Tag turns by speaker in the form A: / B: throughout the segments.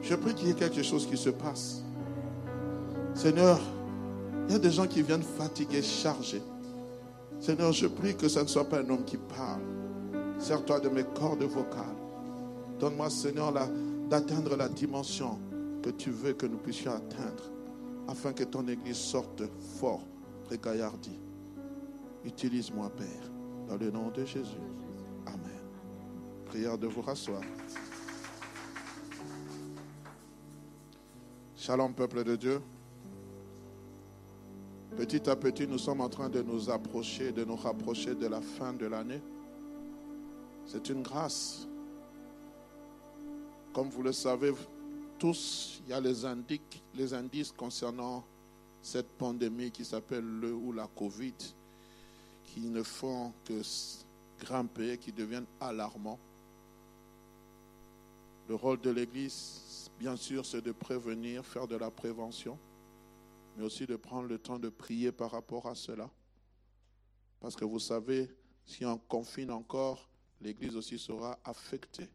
A: Je prie qu'il y ait quelque chose qui se passe. Seigneur, il y a des gens qui viennent fatigués, chargés. Seigneur, je prie que ce ne soit pas un homme qui parle. Sers-toi de mes cordes vocales. Donne-moi, Seigneur, d'atteindre la dimension que tu veux que nous puissions atteindre, afin que ton Église sorte fort, gaillardi. Utilise-moi, Père, dans le nom de Jésus. Prière de vous rasseoir. Shalom, peuple de Dieu. Petit à petit, nous sommes en train de nous approcher, de nous rapprocher de la fin de l'année. C'est une grâce. Comme vous le savez tous, il y a les indices, les indices concernant cette pandémie qui s'appelle le ou la Covid, qui ne font que grimper, qui deviennent alarmants. Le rôle de l'Église, bien sûr, c'est de prévenir, faire de la prévention mais aussi de prendre le temps de prier par rapport à cela. Parce que vous savez, si on confine encore, l'Église aussi sera affectée.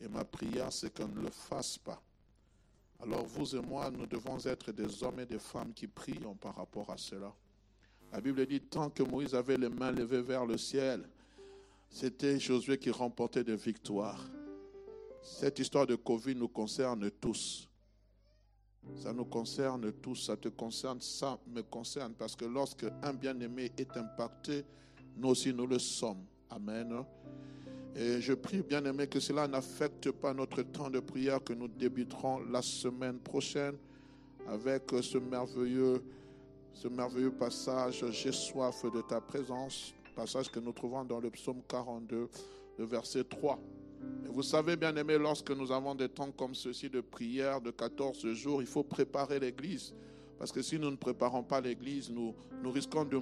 A: Et ma prière, c'est qu'on ne le fasse pas. Alors vous et moi, nous devons être des hommes et des femmes qui prions par rapport à cela. La Bible dit, tant que Moïse avait les mains levées vers le ciel, c'était Josué qui remportait des victoires. Cette histoire de Covid nous concerne tous. Ça nous concerne tous, ça te concerne, ça me concerne, parce que lorsque un bien-aimé est impacté, nous aussi nous le sommes. Amen. Et je prie, bien-aimé, que cela n'affecte pas notre temps de prière que nous débuterons la semaine prochaine avec ce merveilleux, ce merveilleux passage, J'ai soif de ta présence, passage que nous trouvons dans le psaume 42, le verset 3 vous savez, bien aimé, lorsque nous avons des temps comme ceci de prière de 14 jours, il faut préparer l'Église. Parce que si nous ne préparons pas l'Église, nous, nous risquons de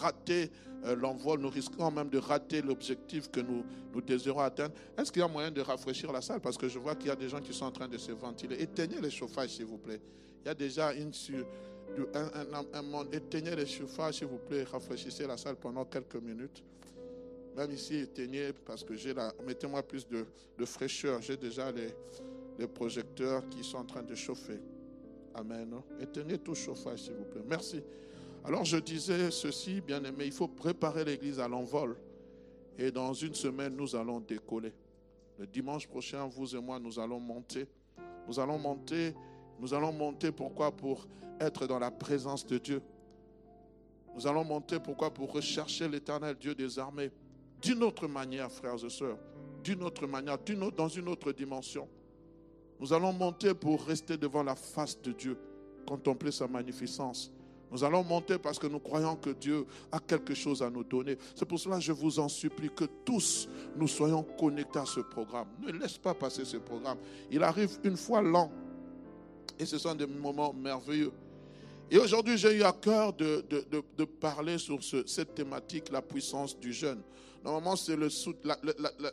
A: rater euh, l'envol, nous risquons même de rater l'objectif que nous, nous désirons atteindre. Est-ce qu'il y a moyen de rafraîchir la salle? Parce que je vois qu'il y a des gens qui sont en train de se ventiler. Éteignez les chauffages, s'il vous plaît. Il y a déjà une, un, monde. Éteignez les chauffages, s'il vous plaît. Rafraîchissez la salle pendant quelques minutes. Même ici, éteignez parce que j'ai la. Mettez-moi plus de, fraîcheur. J'ai déjà les, les, projecteurs qui sont en train de chauffer. Amen. Éteignez tout chauffage, s'il vous plaît. Merci. Alors, je disais ceci, bien aimé, il faut préparer l'église à l'envol. Et dans une semaine, nous allons décoller. Le dimanche prochain, vous et moi, nous allons monter. Nous allons monter. Nous allons monter pourquoi? Pour être dans la présence de Dieu. Nous allons monter pourquoi? Pour rechercher l'éternel Dieu des armées d'une autre manière, frères et sœurs, d'une autre manière, dans une autre dimension. Nous allons monter pour rester devant la face de Dieu, contempler sa magnificence. Nous allons monter parce que nous croyons que Dieu a quelque chose à nous donner. C'est pour cela que je vous en supplie que tous nous soyons connectés à ce programme. Ne laisse pas passer ce programme. Il arrive une fois l'an. Et ce sont des moments merveilleux. Et aujourd'hui, j'ai eu à cœur de, parler sur cette thématique, la puissance du jeûne. Normalement, c'est le, la,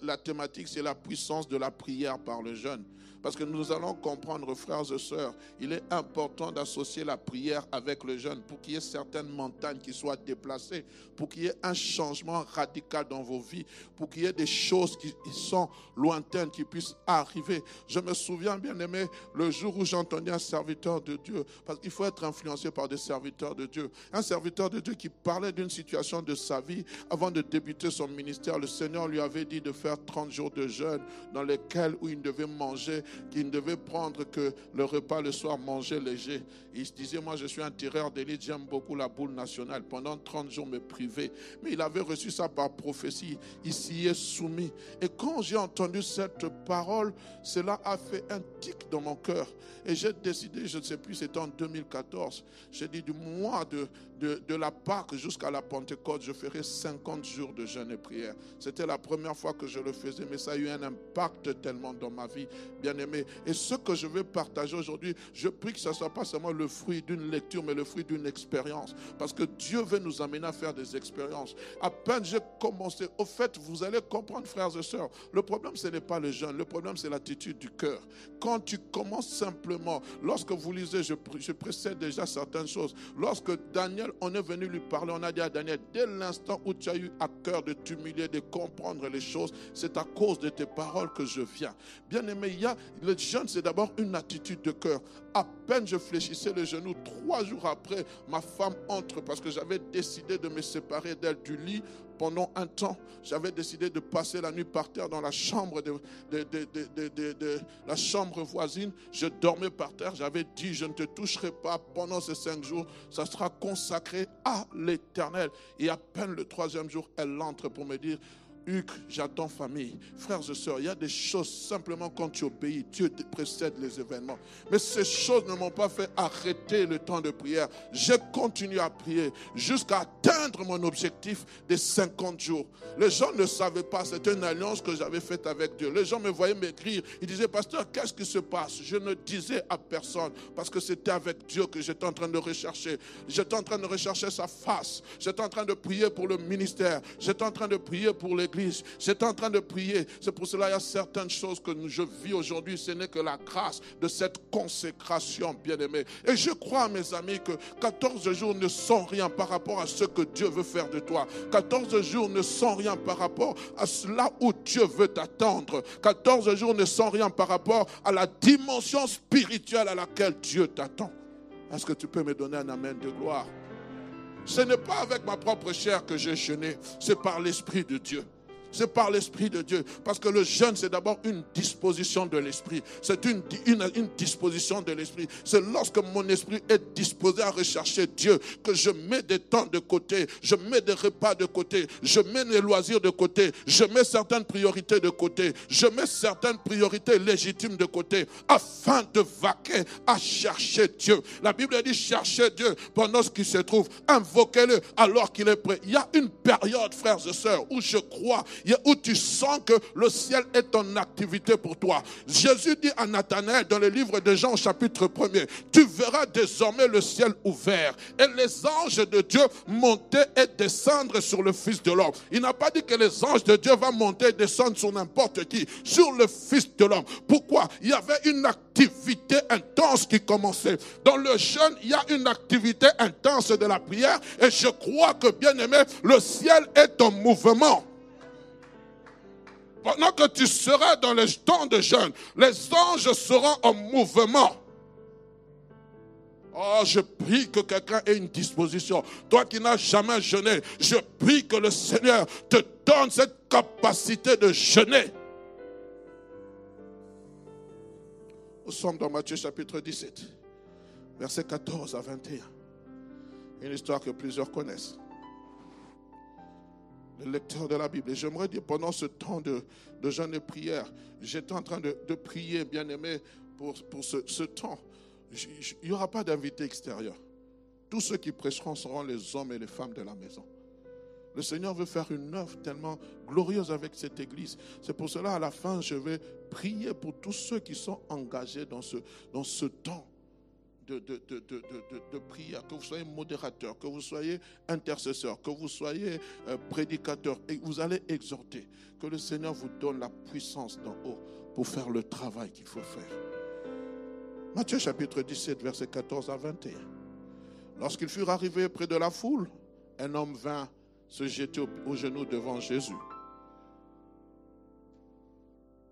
A: la, thématique, c'est la puissance de la prière par le jeûne. Parce que nous allons comprendre, frères et sœurs, il est important d'associer la prière avec le jeûne pour qu'il y ait certaines montagnes qui soient déplacées, pour qu'il y ait un changement radical dans vos vies, pour qu'il y ait des choses qui sont lointaines qui puissent arriver. Je me souviens, bien aimé, le jour où j'entendais un serviteur de Dieu, parce qu'il faut être influencé par des serviteurs de Dieu, un serviteur de Dieu qui parlait d'une situation de sa vie avant de débuter son ministère. Le Seigneur lui avait dit de faire 30 jours de jeûne dans lesquels où il devait manger qu'il ne devait prendre que le repas le soir, manger léger. Il se disait, moi je suis un tireur d'élite, j'aime beaucoup la boule nationale. Pendant 30 jours me priver. Mais il avait reçu ça par prophétie. Il s'y est soumis. Et quand j'ai entendu cette parole, cela a fait un tic dans mon cœur. Et j'ai décidé, je ne sais plus, c'était en 2014, j'ai dit du mois de, de, la Pâque jusqu'à la Pentecôte, je ferai 50 jours de jeûne et. C'était la première fois que je le faisais, mais ça a eu un impact tellement dans ma vie, bien aimé. Et ce que je veux partager aujourd'hui, je prie que ce ne soit pas seulement le fruit d'une lecture, mais le fruit d'une expérience. Parce que Dieu veut nous amener à faire des expériences. À peine j'ai commencé, au fait, vous allez comprendre, frères et sœurs, le problème, ce n'est pas le jeûne, le problème, c'est l'attitude du cœur. Quand tu commences simplement, lorsque vous lisez, je, je précède déjà certaines choses. Lorsque Daniel, on est venu lui parler, on a dit à Daniel, dès l'instant où tu as eu à cœur de de comprendre les choses. C'est à cause de tes paroles que je viens. Bien aimé, il y le jeûne, c'est d'abord une attitude de cœur. À peine je fléchissais le genou, trois jours après, ma femme entre parce que j'avais décidé de me séparer d'elle du lit pendant un temps, j'avais décidé de passer la nuit par terre dans la chambre voisine. Je dormais par terre. J'avais dit, je ne te toucherai pas pendant ces cinq jours. Ça sera consacré à l'éternel. Et à peine le troisième jour, elle entre pour me dire, J'attends famille. Frères et sœurs, il y a des choses, simplement quand tu obéis, Dieu précède les événements. Mais ces choses ne m'ont pas fait arrêter le temps de prière. J'ai continué à prier jusqu'à atteindre mon objectif des 50 jours. Les gens ne savaient pas, c'était une alliance que j'avais faite avec Dieu. Les gens me voyaient m'écrire. Ils disaient, pasteur, qu'est-ce qui se passe? Je ne disais à personne parce que c'était avec Dieu que j'étais en train de rechercher. J'étais en train de rechercher sa face. J'étais en train de prier pour le ministère. J'étais en train de prier pour l'église J'étais en train de prier. C'est pour cela qu'il y a certaines choses que je vis aujourd'hui. Ce n'est que la grâce de cette consécration, bien-aimée. Et je crois, mes amis, que 14 jours ne sont rien par rapport à ce que Dieu veut faire de toi. 14 jours ne sont rien par rapport à cela où Dieu veut t'attendre. 14 jours ne sont rien par rapport à la dimension spirituelle à laquelle Dieu t'attend. Est-ce que tu peux me donner un amen de gloire? Ce n'est pas avec ma propre chair que j'ai jeûné, c'est par l'Esprit de Dieu. C'est par l'Esprit de Dieu. Parce que le jeûne, c'est d'abord une disposition de l'Esprit. C'est une, une, disposition de l'Esprit. C'est lorsque mon esprit est disposé à rechercher Dieu que je mets des temps de côté, je mets des repas de côté, je mets des loisirs de côté, je mets certaines priorités de côté, je mets certaines priorités légitimes de côté afin de vaquer à chercher Dieu. La Bible dit chercher Dieu pendant ce qui se trouve. Invoquez-le alors qu'il est prêt. Il y a une période, frères et sœurs, où je crois où tu sens que le ciel est en activité pour toi. Jésus dit à Nathanaël dans le livre de Jean chapitre 1er, tu verras désormais le ciel ouvert et les anges de Dieu monter et descendre sur le Fils de l'homme. Il n'a pas dit que les anges de Dieu vont monter et descendre sur n'importe qui, sur le Fils de l'homme. Pourquoi? Il y avait une activité intense qui commençait. Dans le jeûne, il y a une activité intense de la prière et je crois que, bien aimé, le ciel est en mouvement. Pendant que tu seras dans les temps de jeûne, les anges seront en mouvement. Oh, je prie que quelqu'un ait une disposition. Toi qui n'as jamais jeûné, je prie que le Seigneur te donne cette capacité de jeûner. Nous sommes dans Matthieu chapitre 17, versets 14 à 21. Une histoire que plusieurs connaissent le lecteur de la Bible. Et j'aimerais dire, pendant ce temps de, de jeûne et prière, j'étais en train de, prier, bien aimé, pour, pour ce, temps. Il n'y aura pas d'invité extérieur. Tous ceux qui prêcheront seront les hommes et les femmes de la maison. Le Seigneur veut faire une œuvre tellement glorieuse avec cette église. C'est pour cela, à la fin, je vais prier pour tous ceux qui sont engagés dans ce, dans ce temps de, de, prière, que vous soyez modérateur, que vous soyez intercesseur, que vous soyez euh, prédicateur, et vous allez exhorter. Que le Seigneur vous donne la puissance d'en haut pour faire le travail qu'il faut faire. Matthieu chapitre 17, verset 14 à 21. Lorsqu'ils furent arrivés près de la foule, un homme vint se jeter aux genoux devant Jésus.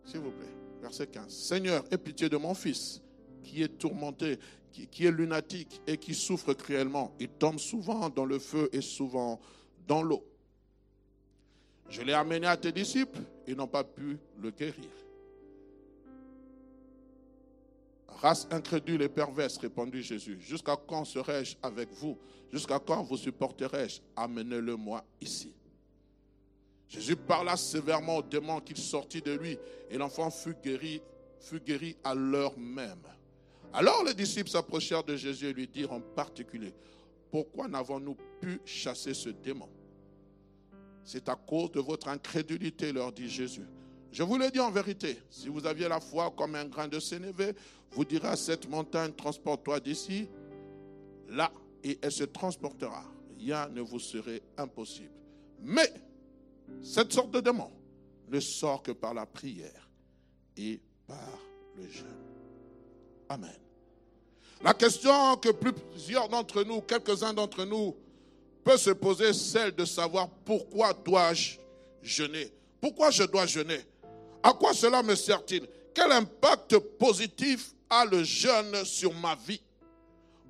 A: S'il vous plaît, verset 15. Seigneur, aie pitié de mon fils qui est tourmenté qui, est lunatique et qui souffre cruellement. Il tombe souvent dans le feu et souvent dans l'eau. Je l'ai amené à tes disciples, ils n'ont pas pu le guérir. Race incrédule et perverse, répondit Jésus, jusqu'à quand serai-je avec vous? Jusqu'à quand vous supporterai-je? Amenez-le-moi ici. Jésus parla sévèrement au démon qu'il sortit de lui, et l'enfant fut guéri à l'heure même. Alors les disciples s'approchèrent de Jésus et lui dirent en particulier, pourquoi n'avons-nous pu chasser ce démon? C'est à cause de votre incrédulité, leur dit Jésus. Je vous le dis en vérité, si vous aviez la foi comme un grain de sénévé, vous direz à cette montagne, transporte-toi d'ici, là, et elle se transportera. Rien ne vous serait impossible. Mais cette sorte de démon ne sort que par la prière et par le jeûne. Amen. La question que plusieurs d'entre nous, quelques-uns d'entre nous, peut se poser, celle de savoir pourquoi dois-je jeûner? Pourquoi je dois jeûner? À quoi cela me sert-il? Quel impact positif a le jeûne sur ma vie?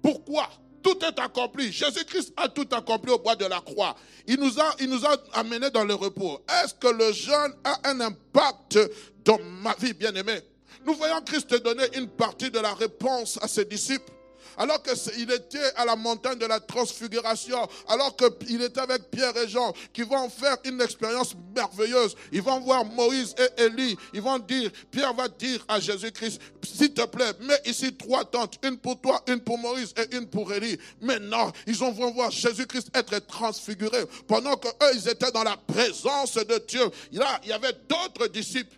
A: Pourquoi? Tout est accompli. Jésus-Christ a tout accompli au bois de la croix. Il nous a, amenés dans le repos. Est-ce que le jeûne a un impact dans ma vie, bien-aimée Nous voyons Christ donner une partie de la réponse à ses disciples alors qu'il était à la montagne de la transfiguration, alors qu'il était avec Pierre et Jean, qui vont faire une expérience merveilleuse. Ils vont voir Moïse et Élie. Ils vont dire, Pierre va dire à Jésus-Christ, s'il te plaît, mets ici trois tentes, une pour toi, une pour Moïse et une pour Élie. Maintenant, ils vont voir Jésus-Christ être transfiguré pendant qu'eux, ils étaient dans la présence de Dieu. Là, il y avait d'autres disciples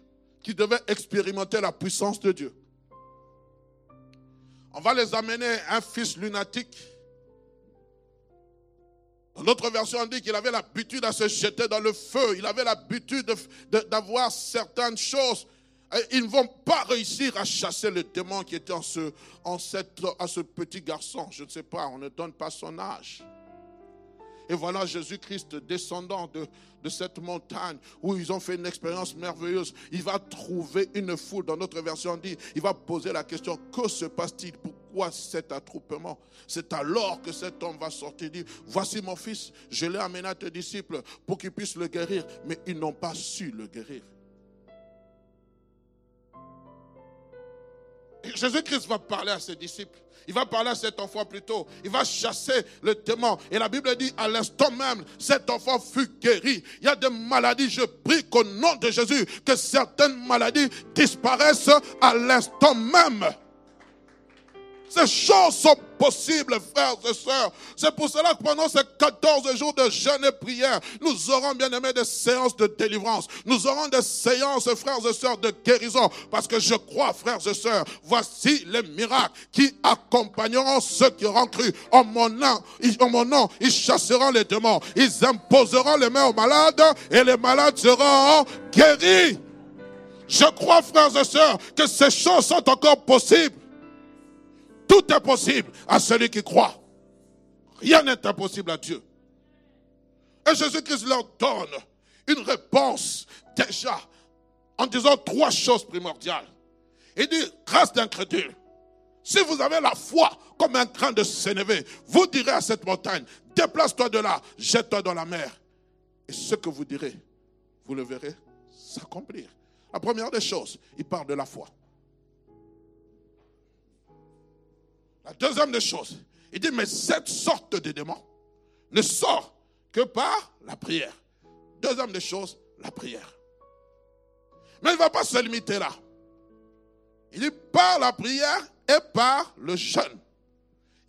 A: qui devaient expérimenter la puissance de Dieu. On va les amener un fils lunatique. Dans notre version, on dit qu'il avait l'habitude à se jeter dans le feu. Il avait l'habitude d'avoir certaines choses. ils ne vont pas réussir à chasser le démon qui était en ce petit garçon. Je ne sais pas, on ne donne pas son âge. Et voilà Jésus-Christ descendant de, cette montagne où ils ont fait une expérience merveilleuse. Il va trouver une foule. Dans notre version, on dit, il va poser la question, que se passe-t-il? Pourquoi cet attroupement? C'est alors que cet homme va sortir et dire, voici mon fils, je l'ai amené à tes disciples pour qu'ils puissent le guérir. Mais ils n'ont pas su le guérir. Jésus-Christ va parler à ses disciples. Il va parler à cet enfant plutôt. Il va chasser le démon. Et la Bible dit, à l'instant même, cet enfant fut guéri. Il y a des maladies. Je prie qu'au nom de Jésus, que certaines maladies disparaissent à l'instant même. Ces choses sont possibles, frères et sœurs. C'est pour cela que pendant ces 14 jours de jeûne et prière, nous aurons bien aimé des séances de délivrance. Nous aurons des séances, frères et sœurs, de guérison. Parce que je crois, frères et sœurs, voici les miracles qui accompagneront ceux qui auront cru. En mon nom, en mon nom, ils chasseront les démons. Ils imposeront les mains aux malades et les malades seront guéris. Je crois, frères et sœurs, que ces choses sont encore possibles. Tout est possible à celui qui croit. Rien n'est impossible à Dieu. Et Jésus-Christ leur donne une réponse déjà en disant trois choses primordiales. Il dit, grâce d'incrédule. Si vous avez la foi comme un grain de sénévé, vous direz à cette montagne, déplace-toi de là, jette-toi dans la mer. Et ce que vous direz, vous le verrez s'accomplir. La première des choses, il parle de la foi. Deuxième des choses, il dit, mais cette sorte de démon ne sort que par la prière. Deuxième des choses, la prière. Mais il ne va pas se limiter là. Il dit par la prière et par le jeûne.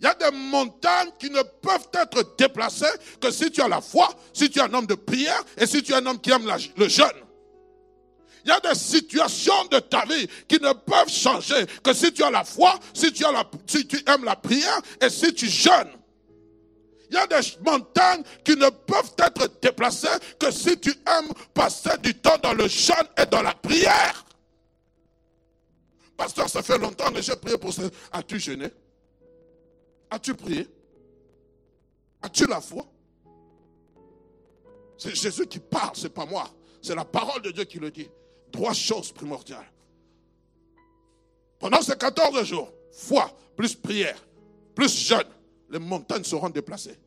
A: Il y a des montagnes qui ne peuvent être déplacées que si tu as la foi, si tu es un homme de prière et si tu es un homme qui aime le jeûne. Il y a des situations de ta vie qui ne peuvent changer que si tu as la foi, si tu, aimes la prière et si tu jeûnes. Il y a des montagnes qui ne peuvent être déplacées que si tu aimes passer du temps dans le jeûne et dans la prière. Pasteur, ça fait longtemps que j'ai prié pour ça. As-tu jeûné? As-tu prié? As-tu la foi? C'est Jésus qui parle, c'est pas moi. C'est la parole de Dieu qui le dit. Trois choses primordiales. Pendant ces 14 jours, foi plus prière, plus jeûne, les montagnes seront déplacées.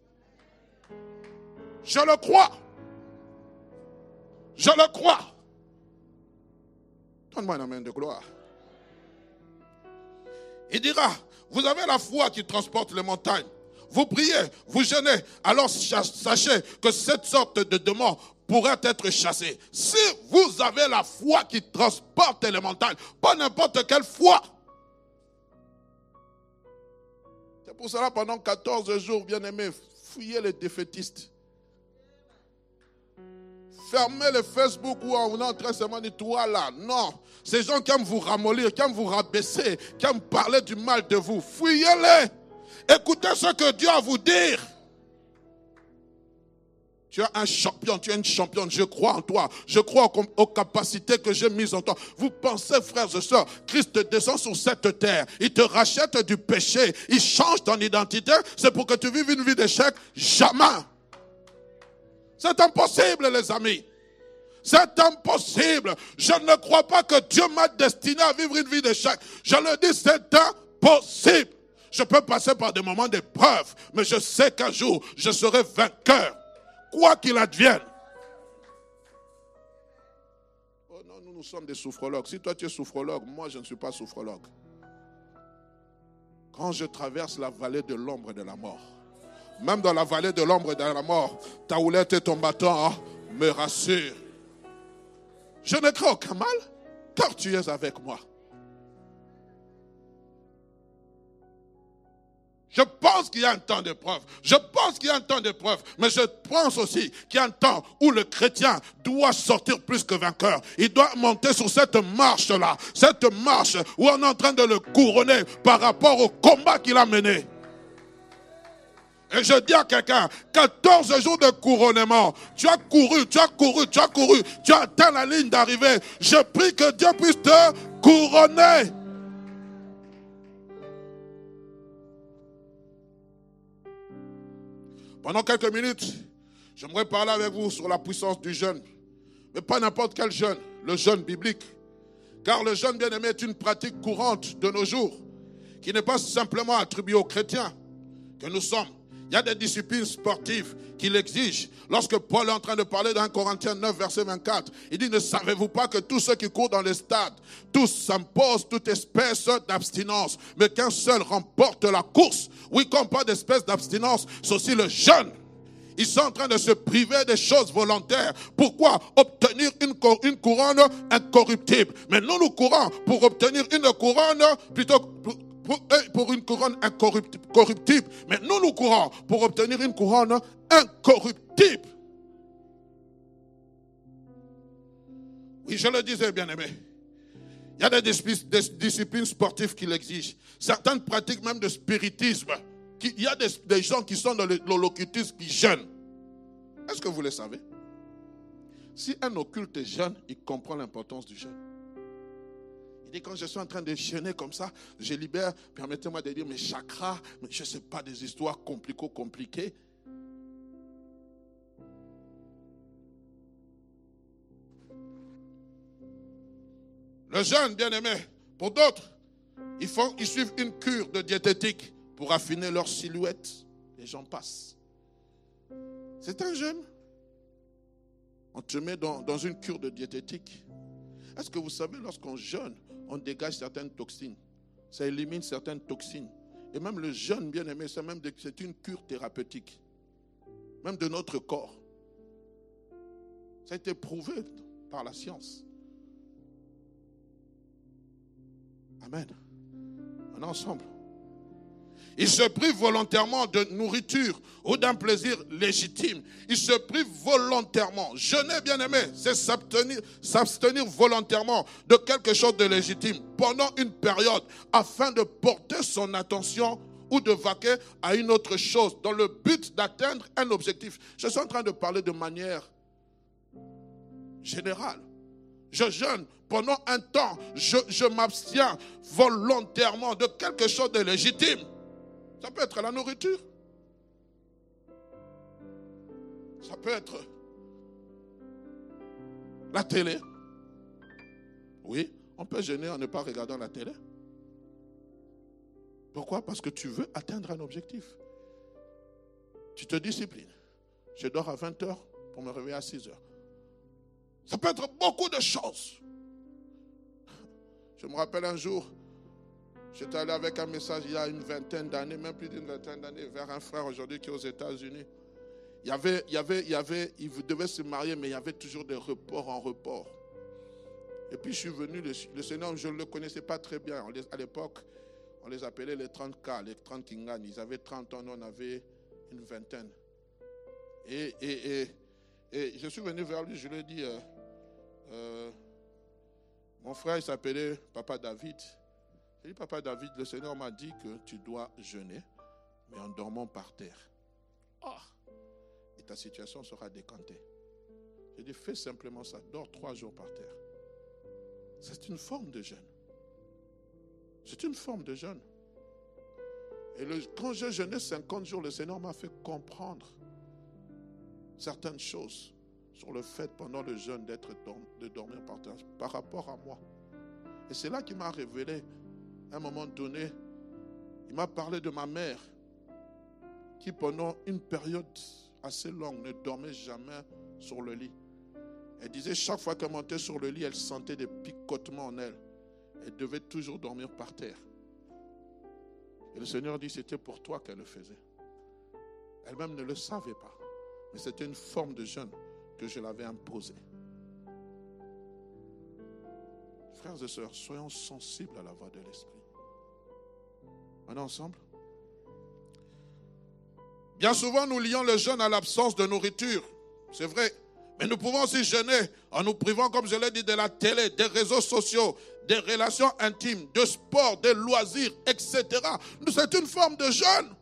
A: Je le crois. Je le crois. Donne-moi une main de gloire. Il dira, vous avez la foi qui transporte les montagnes. Vous priez, vous jeûnez. Alors sachez que cette sorte de demande pourrait être chassé. Si vous avez la foi qui transporte les montagnes, pas n'importe quelle foi. C'est pour cela, pendant 14 jours, bien aimé, fouillez les défaitistes. Fermez le Facebook où on en train de toi là. Non. Ces gens qui aiment vous ramollir, qui aiment vous rabaisser, qui aiment parler du mal de vous. Fouillez-les. Écoutez ce que Dieu a à vous dire. Tu es un champion, tu es une championne. Je crois en toi. Je crois aux, capacités que j'ai mises en toi. Vous pensez, frères et sœurs, Christ descend sur cette terre. Il te rachète du péché. Il change ton identité. C'est pour que tu vives une vie d'échec. Jamais. C'est impossible, les amis. C'est impossible. Je ne crois pas que Dieu m'a destiné à vivre une vie d'échec. Je le dis, c'est impossible. Je peux passer par des moments d'épreuve, mais je sais qu'un jour, je serai vainqueur, quoi qu'il advienne. Oh non, nous, nous sommes des souffrologues. Si toi tu es souffrologue, moi je ne suis pas souffrologue. Quand je traverse la vallée de l'ombre de la mort, même dans la vallée de l'ombre de la mort, ta houlette et ton bâton me rassurent. Je ne crains aucun mal, car tu es avec moi. Je pense qu'il y a un temps d'épreuve. Je pense qu'il y a un temps d'épreuve. Mais je pense aussi qu'il y a un temps où le chrétien doit sortir plus que vainqueur. Il doit monter sur cette marche-là. Cette marche où on est en train de le couronner par rapport au combat qu'il a mené. Et je dis à quelqu'un, 14 jours de couronnement, tu as couru, tu as couru, tu as couru, tu as atteint la ligne d'arrivée. Je prie que Dieu puisse te couronner. Pendant quelques minutes, j'aimerais parler avec vous sur la puissance du jeûne. Mais pas n'importe quel jeûne, le jeûne biblique. Car le jeûne bien-aimé est une pratique courante de nos jours, qui n'est pas simplement attribuée aux chrétiens que nous sommes, il y a des disciplines sportives qui l'exigent. Lorsque Paul est en train de parler dans Corinthiens 9, verset 24, il dit, ne savez-vous pas que tous ceux qui courent dans les stades, tous s'imposent toute espèce d'abstinence, mais qu'un seul remporte la course? Oui, comme pas d'espèce d'abstinence, c'est aussi le jeûne. Ils sont en train de se priver des choses volontaires. Pourquoi Obtenir une, une couronne incorruptible? Mais nous, nous courons pour obtenir une couronne plutôt pour, une couronne incorruptible. Mais nous, nous courons pour obtenir une couronne incorruptible. Oui, je le disais, bien aimé. Il y a des, disciplines sportives qui l'exigent. Certaines pratiques même de spiritisme. il y a des, gens qui sont dans l'occultisme qui jeûnent. Est-ce que vous le savez? Si un occulte jeûne, il comprend l'importance du jeûne. Quand je suis en train de jeûner comme ça, je libère, permettez-moi de dire mes chakras, mais je ne sais pas des histoires compliquées, compliquées. Le jeûne, bien aimé, pour d'autres, ils, font, ils suivent une cure de diététique pour affiner leur silhouette. Les gens passent. C'est un jeûne. On te met dans une cure de diététique. Est-ce que vous savez, lorsqu'on jeûne, on dégage certaines toxines. Ça élimine certaines toxines. Et même le jeûne, bien aimé, c'est une cure thérapeutique. Même de notre corps. Ça a été prouvé par la science. Amen. On ensemble. Il se prive volontairement de nourriture ou d'un plaisir légitime. Il se prive volontairement. Jeûner, bien aimé, c'est s'abstenir volontairement de quelque chose de légitime pendant une période afin de porter son attention ou de vaquer à une autre chose dans le but d'atteindre un objectif. Je suis en train de parler de manière générale. Je jeûne pendant un temps. Je, je m'abstiens volontairement de quelque chose de légitime. Ça peut être la nourriture. Ça peut être la télé. Oui, on peut gêner en ne pas regardant la télé. Pourquoi? Parce que tu veux atteindre un objectif. Tu te disciplines. Je dors à 20 heures pour me réveiller à 6 heures. Ça peut être beaucoup de choses. Je me rappelle un jour, J'étais allé avec un message il y a une vingtaine d'années, même plus d'une vingtaine d'années, vers un frère aujourd'hui qui est aux États-Unis. Il y avait, il y avait, il y avait, il devait se marier, mais il y avait toujours des reports en report. Et puis je suis venu, le, Seigneur, je ne le connaissais pas très bien. à l'époque, on les appelait les 30K, les 30 Kingan. Ils avaient 30 ans, nous on avait une vingtaine. Et, et, et, je suis venu vers lui, je lui ai dit, euh, euh, mon frère, il s'appelait Papa David. J'ai dit, papa David, le Seigneur m'a dit que tu dois jeûner, mais en dormant par terre. Ah, et ta situation sera décantée. J'ai dit, fais simplement ça, dors trois jours par terre. C'est une forme de jeûne. C'est une forme de jeûne. Et quand j'ai jeûné 50 jours, le Seigneur m'a fait comprendre certaines choses sur le fait pendant le jeûne d'être de dormir par terre par rapport à moi. Et c'est là qu'il m'a révélé, à un moment donné, il m'a parlé de ma mère, qui pendant une période assez longue ne dormait jamais sur le lit. Elle disait chaque fois qu'elle montait sur le lit, elle sentait des picotements en elle. Elle devait toujours dormir par terre. Et le Seigneur dit, c'était pour toi qu'elle le faisait. Elle-même ne le savait pas. Mais c'était une forme de jeûne que je l'avais imposée. Frères et sœurs, soyons sensibles à la voix de l'Esprit. Ensemble Bien souvent, nous lions le jeûne à l'absence de nourriture. C'est vrai. Mais nous pouvons aussi jeûner en nous privant, comme je l'ai dit, de la télé, des réseaux sociaux, des relations intimes, de sport, des loisirs, etc. C'est une forme de jeûne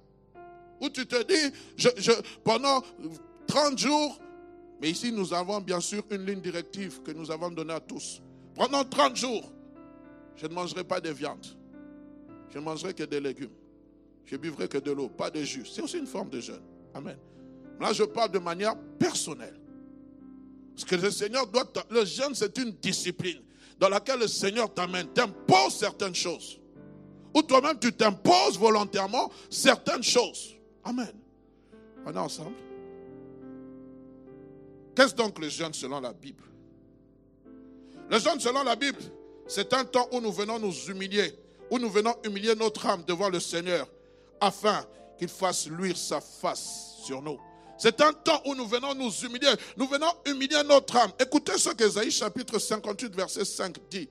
A: où tu te dis, je, pendant 30 jours, mais ici nous avons bien sûr une ligne directive que nous avons donnée à tous. Pendant 30 jours, je ne mangerai pas de viande. Je ne mangerai que des légumes. Je buvrai que de l'eau, pas de jus. C'est aussi une forme de jeûne. Amen. Là, je parle de manière personnelle. Parce que le Seigneur doit. Le jeûne, c'est une discipline dans laquelle le Seigneur t'amène, t'impose certaines choses. Ou toi-même, tu t'imposes volontairement certaines choses. Amen. On est ensemble. Qu'est-ce donc le jeûne selon la Bible? Le jeûne selon la Bible, c'est un temps où nous venons nous humilier, où nous venons humilier notre âme devant le Seigneur, afin qu'il fasse luire sa face sur nous. C'est un temps où nous venons nous humilier. Nous venons humilier notre âme. Écoutez ce qu'Ésaïe chapitre 58, verset 5 dit.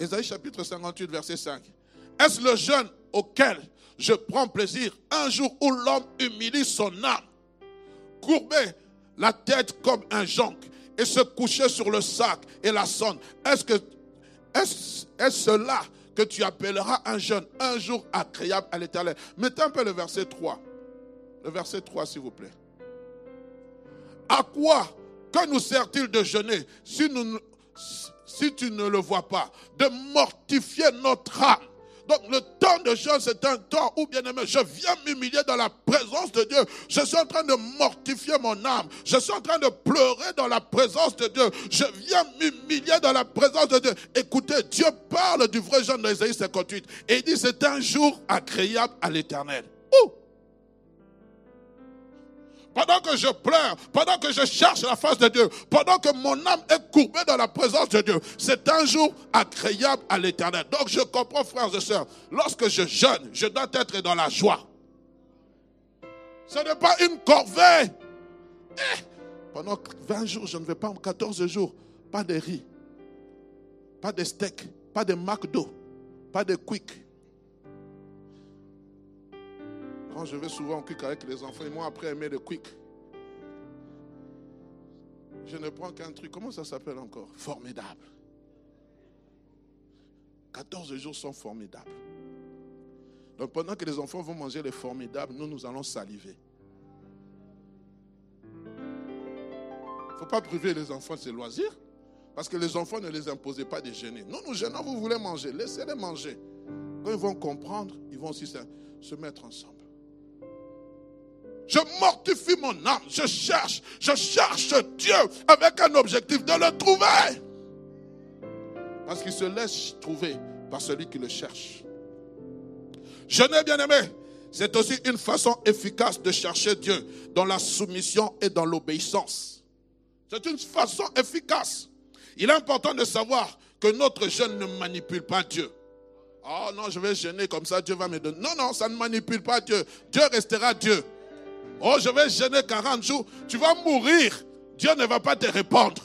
A: Ésaïe chapitre 58, verset 5. Est-ce le jeûne auquel je prends plaisir un jour où l'homme humilie son âme, courbait la tête comme un jonc et se couchait sur le sac et la sonne Est-ce que est-ce est cela que tu appelleras un jeûne, un jour agréable à l'éternel. Mettez un peu le verset 3. Le verset 3, s'il vous plaît. À quoi Que nous sert-il de jeûner si, nous, si tu ne le vois pas? De mortifier notre âme donc le temps de jeûne, c'est un temps où, bien aimé, je viens m'humilier dans la présence de Dieu. Je suis en train de mortifier mon âme. Je suis en train de pleurer dans la présence de Dieu. Je viens m'humilier dans la présence de Dieu. Écoutez, Dieu parle du vrai jeûne d'Ésaïe 58. Et il dit, c'est un jour agréable à l'éternel. Pendant que je pleure, pendant que je cherche la face de Dieu, pendant que mon âme est courbée dans la présence de Dieu, c'est un jour agréable à l'éternel. Donc je comprends, frères et sœurs, lorsque je jeûne, je dois être dans la joie. Ce n'est pas une corvée. Eh, pendant 20 jours, je ne vais pas, 14 jours, pas de riz, pas de steak, pas de McDo, pas de quick. Je vais souvent au quick avec les enfants, ils m'ont après aimé le quick. Je ne prends qu'un truc. Comment ça s'appelle encore? Formidable. 14 jours sont formidables. Donc pendant que les enfants vont manger les formidables, nous, nous allons saliver. Il ne faut pas priver les enfants de ces loisirs. Parce que les enfants ne les imposaient pas de gêner. Nous, nous gênons, vous voulez manger. Laissez-les manger. Quand ils vont comprendre, ils vont aussi se mettre ensemble. Je mortifie mon âme. Je cherche, je cherche Dieu avec un objectif de le trouver. Parce qu'il se laisse trouver par celui qui le cherche. Je n'ai bien aimé. C'est aussi une façon efficace de chercher Dieu dans la soumission et dans l'obéissance. C'est une façon efficace. Il est important de savoir que notre jeûne ne manipule pas Dieu. Oh non, je vais jeûner comme ça, Dieu va me donner. Non, non, ça ne manipule pas Dieu. Dieu restera Dieu. Oh, je vais jeûner 40 jours. Tu vas mourir. Dieu ne va pas te répondre.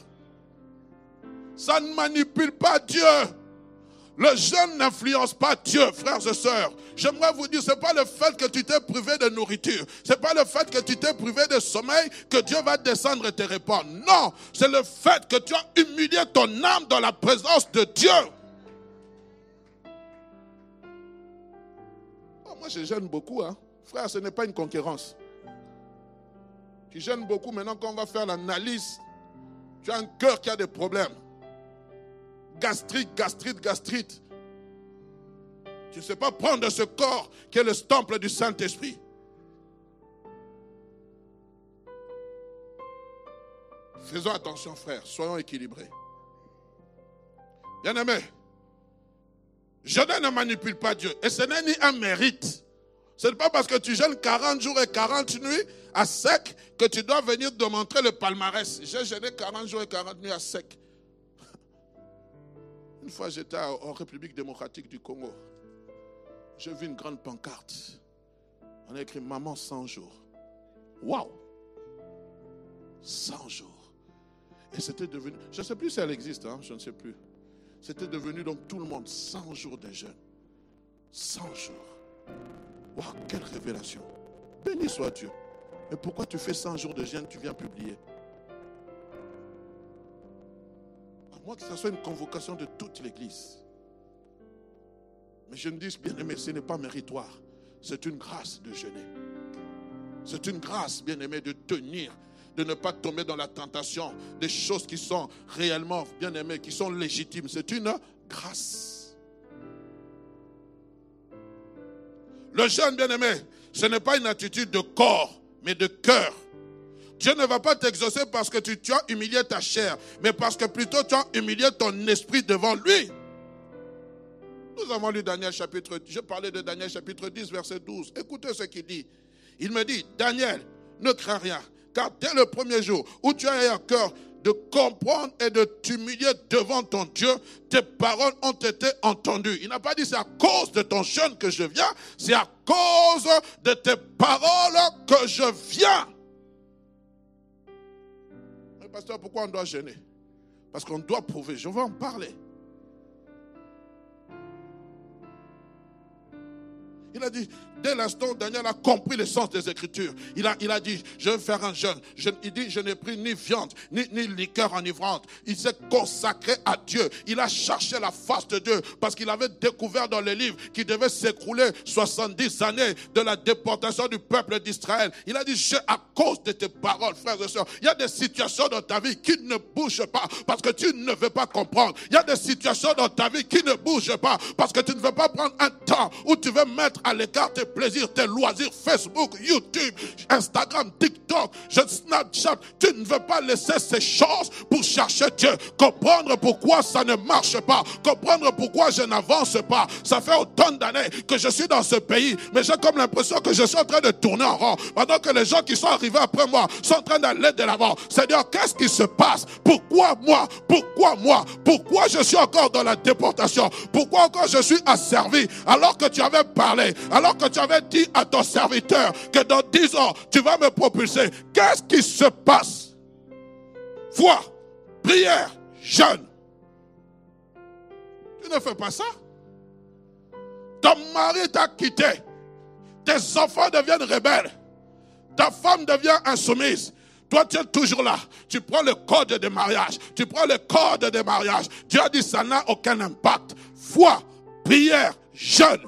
A: Ça ne manipule pas Dieu. Le jeûne n'influence pas Dieu, frères et sœurs. J'aimerais vous dire, ce n'est pas le fait que tu t'es privé de nourriture, ce n'est pas le fait que tu t'es privé de sommeil que Dieu va descendre et te répondre. Non, c'est le fait que tu as humilié ton âme dans la présence de Dieu. Oh, moi, je gêne beaucoup, hein. Frère, ce n'est pas une concurrence tu gênes beaucoup maintenant qu'on va faire l'analyse. Tu as un cœur qui a des problèmes. Gastrique, gastrite, gastrite. Tu ne sais pas prendre ce corps qui est le temple du Saint-Esprit. Faisons attention, frères, soyons équilibrés. Bien-aimé, jeûner ne manipule pas Dieu. Et ce n'est ni un mérite. Ce n'est pas parce que tu jeûnes 40 jours et 40 nuits à sec que tu dois venir te montrer le palmarès. J'ai jeûné 40 jours et 40 nuits à sec. Une fois, j'étais en République démocratique du Congo. J'ai vu une grande pancarte. On a écrit Maman 100 jours. Waouh 100 jours. Et c'était devenu, je ne sais plus si elle existe, hein, je ne sais plus. C'était devenu donc tout le monde 100 jours de jeûne. 100 jours. Waouh, quelle révélation. Béni soit Dieu. Mais pourquoi tu fais 100 jours de jeûne, tu viens publier À moins que ce soit une convocation de toute l'Église. Mais je me dis, bien aimé, ce n'est pas méritoire. C'est une grâce de jeûner. C'est une grâce, bien aimé, de tenir, de ne pas tomber dans la tentation des choses qui sont réellement, bien aimées, qui sont légitimes. C'est une grâce. Le jeûne, bien aimé, ce n'est pas une attitude de corps, mais de cœur. Dieu ne va pas t'exaucer parce que tu, as humilié ta chair, mais parce que plutôt tu as humilié ton esprit devant lui. Nous avons lu Daniel chapitre, je parlais de Daniel chapitre 10, verset 12. Écoutez ce qu'il dit. Il me dit, Daniel, ne crains rien, car dès le premier jour où tu as eu un cœur de comprendre et de t'humilier devant ton Dieu, tes paroles ont été entendues. Il n'a pas dit c'est à cause de ton jeûne que je viens, c'est à cause de tes paroles que je viens. Mais pasteur, pourquoi on doit jeûner? Parce qu'on doit prouver, je vais en parler. Il a dit, dès l'instant où Daniel a compris le sens des Écritures, il a, il a dit, je vais faire un jeûne. il dit, je n'ai pris ni viande, ni, ni liqueur enivrante. Il s'est consacré à Dieu. Il a cherché la face de Dieu parce qu'il avait découvert dans les livres qu'il devait s'écrouler 70 années de la déportation du peuple d'Israël. Il a dit, je, à cause de tes paroles, frères et sœurs, il y a des situations dans ta vie qui ne bougent pas parce que tu ne veux pas comprendre. Il y a des situations dans ta vie qui ne bougent pas parce que tu ne veux pas prendre un temps où tu veux mettre à l'écart tes plaisirs, tes loisirs, Facebook, YouTube, Instagram, TikTok, Snapchat. Tu ne veux pas laisser ces choses pour chercher Dieu. Comprendre pourquoi ça ne marche pas. Comprendre pourquoi je n'avance pas. Ça fait autant d'années que je suis dans ce pays, mais j'ai comme l'impression que je suis en train de tourner en rond. Pendant que les gens qui sont arrivés après moi sont en train d'aller de l'avant. C'est-à-dire, qu'est-ce qui se passe? Pourquoi moi? Pourquoi moi? Pourquoi je suis encore dans la déportation? Pourquoi encore je suis asservi? Alors que tu avais parlé? alors que tu avais dit à ton serviteur que dans dix ans, tu vas me propulser. Qu'est-ce qui se passe? Foi, prière, jeûne. Tu ne fais pas ça? Ton mari t'a quitté. Tes enfants deviennent rebelles. Ta femme devient insoumise. Toi, tu es toujours là. Tu prends le code de mariage. Tu prends le code de mariage. Dieu a dit ça n'a aucun impact. Foi, prière, jeûne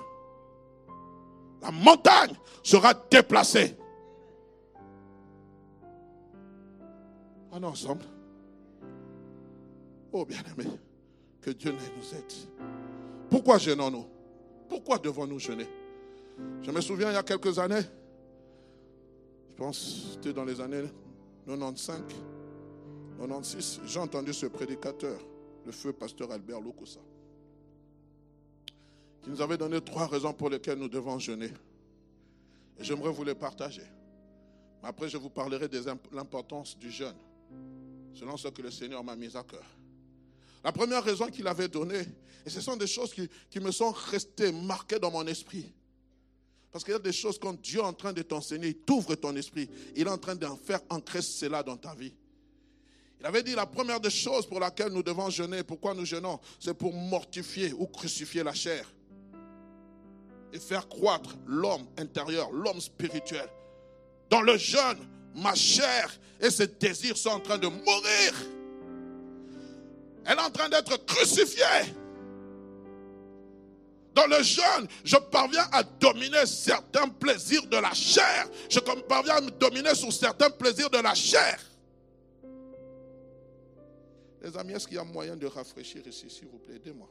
A: la montagne sera déplacée. En ensemble. Oh bien-aimé, que Dieu nous aide. Pourquoi jeûnons-nous Pourquoi devons-nous jeûner? Je me souviens il y a quelques années, je pense que c'était dans les années 95, 96, j'ai entendu ce prédicateur, le feu pasteur Albert Loukoussa qui nous avait donné trois raisons pour lesquelles nous devons jeûner. Et j'aimerais vous les partager. Mais après, je vous parlerai de l'importance du jeûne, selon ce que le Seigneur m'a mis à cœur. La première raison qu'il avait donnée, et ce sont des choses qui, qui me sont restées marquées dans mon esprit. Parce qu'il y a des choses quand Dieu est en train de t'enseigner, il t'ouvre ton esprit, il est en train d'en faire ancrer cela dans ta vie. Il avait dit la première des choses pour laquelle nous devons jeûner, pourquoi nous jeûnons, c'est pour mortifier ou crucifier la chair et faire croître l'homme intérieur, l'homme spirituel. Dans le jeûne, ma chair et ses désirs sont en train de mourir. Elle est en train d'être crucifiée. Dans le jeûne, je parviens à dominer certains plaisirs de la chair. Je parviens à me dominer sur certains plaisirs de la chair. Les amis, est-ce qu'il y a moyen de rafraîchir ici, s'il vous plaît? Aidez-moi.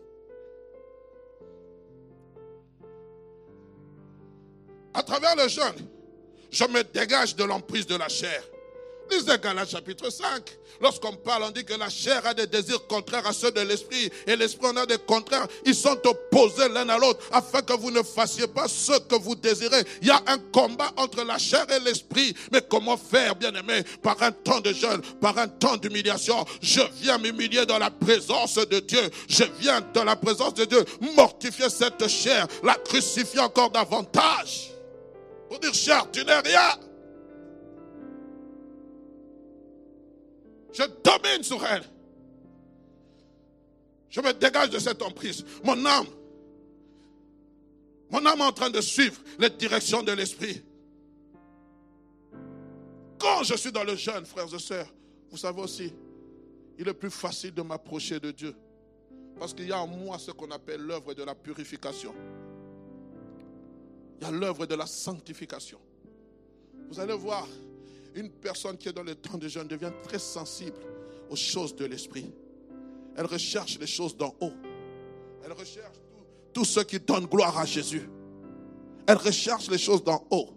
A: À travers le jeûne, je me dégage de l'emprise de la chair. Lisez Galates chapitre 5. Lorsqu'on parle, on dit que la chair a des désirs contraires à ceux de l'esprit et l'esprit en a des contraires. Ils sont opposés l'un à l'autre afin que vous ne fassiez pas ce que vous désirez. Il y a un combat entre la chair et l'esprit. Mais comment faire, bien aimé Par un temps de jeûne, par un temps d'humiliation. Je viens m'humilier dans la présence de Dieu. Je viens dans la présence de Dieu mortifier cette chair, la crucifier encore davantage. Pour dire, chair, tu n'es rien. Je domine sur elle. Je me dégage de cette emprise. Mon âme, mon âme est en train de suivre les directions de l'esprit. Quand je suis dans le jeûne, frères et sœurs, vous savez aussi, il est plus facile de m'approcher de Dieu. Parce qu'il y a en moi ce qu'on appelle l'œuvre de la purification. Il y a l'œuvre de la sanctification. Vous allez voir, une personne qui est dans le temps de jeûne devient très sensible aux choses de l'esprit. Elle recherche les choses d'en haut. Elle recherche tout, ce qui donne gloire à Jésus. Elle recherche les choses d'en haut.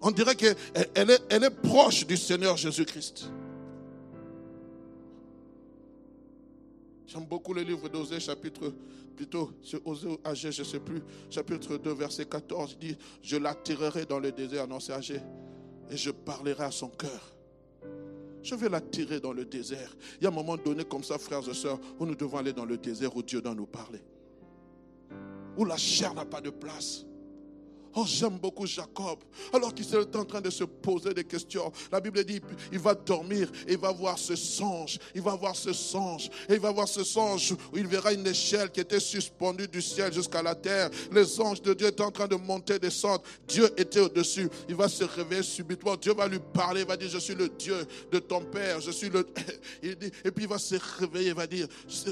A: On dirait qu'elle elle est, proche du Seigneur Jésus-Christ. J'aime beaucoup le livre d'Osée, chapitre, plutôt, c'est Osée Agé, je ne sais plus, chapitre 2, verset 14, il dit, je l'attirerai dans le désert, non c'est Agé, et je parlerai à son cœur. Je vais l'attirer dans le désert. Il y a un moment donné comme ça, frères et sœurs, où nous devons aller dans le désert où Dieu doit nous parler. Où la chair n'a pas de place. Oh, j'aime beaucoup Jacob. Alors qu'il est en train de se poser des questions. La Bible dit, il va dormir et il va voir ce songe. Il va voir ce songe. Et il va voir ce songe où il verra une échelle qui était suspendue du ciel jusqu'à la terre. Les anges de Dieu étaient en train de monter, descendre. Dieu était au-dessus. Il va se réveiller subitement. Dieu va lui parler. Il va dire, je suis le Dieu de ton père. Je suis le... et puis il va se réveiller. Il va dire,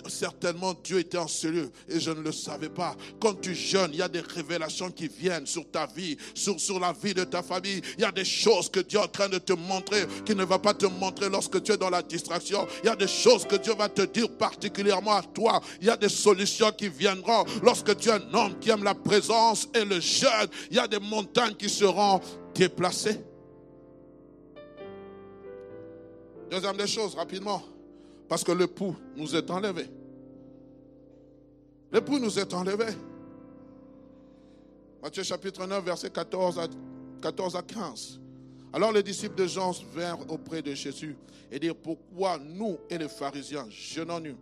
A: certainement Dieu était en ce lieu. Et je ne le savais pas. Quand tu jeûnes, il y a des révélations qui viennent sur ta vie, sur, sur la vie de ta famille. Il y a des choses que Dieu est en train de te montrer qui ne va pas te montrer lorsque tu es dans la distraction. Il y a des choses que Dieu va te dire particulièrement à toi. Il y a des solutions qui viendront lorsque tu es un homme qui aime la présence et le jeûne. Il y a des montagnes qui seront déplacées. Deuxième des choses, rapidement, parce que l'époux nous est enlevé. L'époux nous est enlevé. Matthieu chapitre 9, verset 14 à, 14 à 15. Alors les disciples de Jean vinrent auprès de Jésus et dirent Pourquoi nous et les pharisiens jeûnons-nous,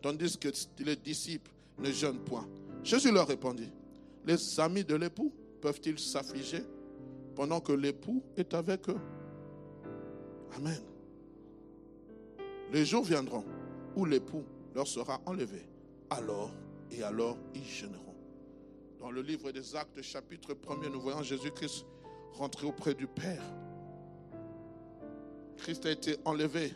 A: tandis que les disciples ne jeûnent point Jésus leur répondit Les amis de l'époux peuvent-ils s'affliger pendant que l'époux est avec eux? Amen. Les jours viendront où l'époux leur sera enlevé. Alors et alors ils jeûneront. Dans le livre des Actes, chapitre 1er, nous voyons Jésus-Christ rentrer auprès du Père. Christ a été enlevé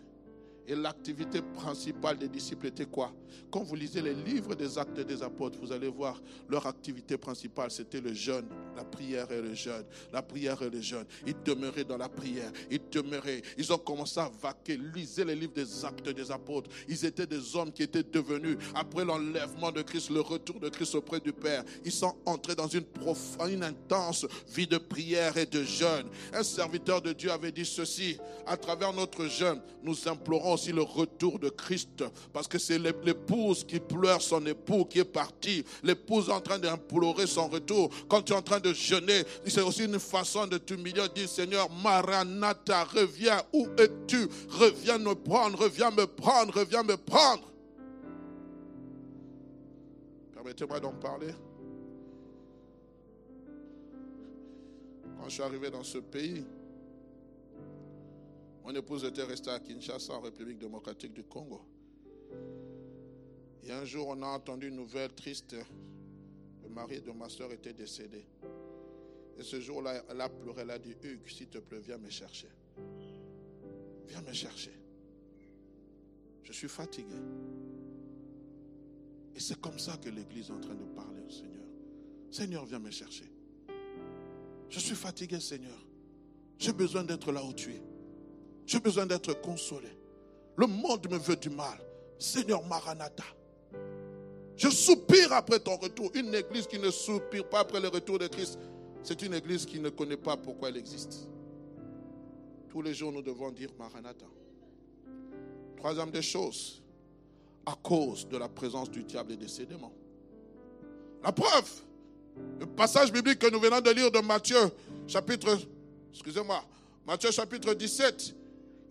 A: et l'activité principale des disciples était quoi? Quand vous lisez les livres des actes des apôtres, vous allez voir leur activité principale, c'était le jeûne, la prière et le jeûne. La prière et le jeûne. Ils demeuraient dans la prière. Ils demeuraient. Ils ont commencé à vaquer. Lisez les livres des actes des apôtres. Ils étaient des hommes qui étaient devenus, après l'enlèvement de Christ, le retour de Christ auprès du Père, ils sont entrés dans une profonde, une intense vie de prière et de jeûne. Un serviteur de Dieu avait dit ceci, à travers notre jeûne, nous implorons le retour de Christ. Parce que c'est l'épouse qui pleure son époux qui est parti. L'épouse en train d'implorer son retour. Quand tu es en train de jeûner, c'est aussi une façon de t'humilier. Dire Seigneur, Maranatha, reviens. Où es-tu? Reviens me prendre, reviens me prendre, reviens me prendre. Permettez-moi d'en parler. Quand je suis arrivé dans ce pays, mon épouse était restée à Kinshasa, en République démocratique du Congo. Et un jour, on a entendu une nouvelle triste. Le mari de ma soeur était décédé. Et ce jour-là, elle a pleuré, elle a dit, Hugues, s'il te plaît, viens me chercher. Viens me chercher. Je suis fatigué. Et c'est comme ça que l'Église est en train de parler au Seigneur. Seigneur, viens me chercher. Je suis fatigué, Seigneur. J'ai besoin d'être là où tu es. J'ai besoin d'être consolé. Le monde me veut du mal. Seigneur Maranatha. Je soupire après ton retour. Une église qui ne soupire pas après le retour de Christ, c'est une église qui ne connaît pas pourquoi elle existe. Tous les jours, nous devons dire Maranatha. Troisième des choses, à cause de la présence du diable et de ses démons. La preuve, le passage biblique que nous venons de lire de Matthieu, chapitre, excusez-moi, Matthieu chapitre 17,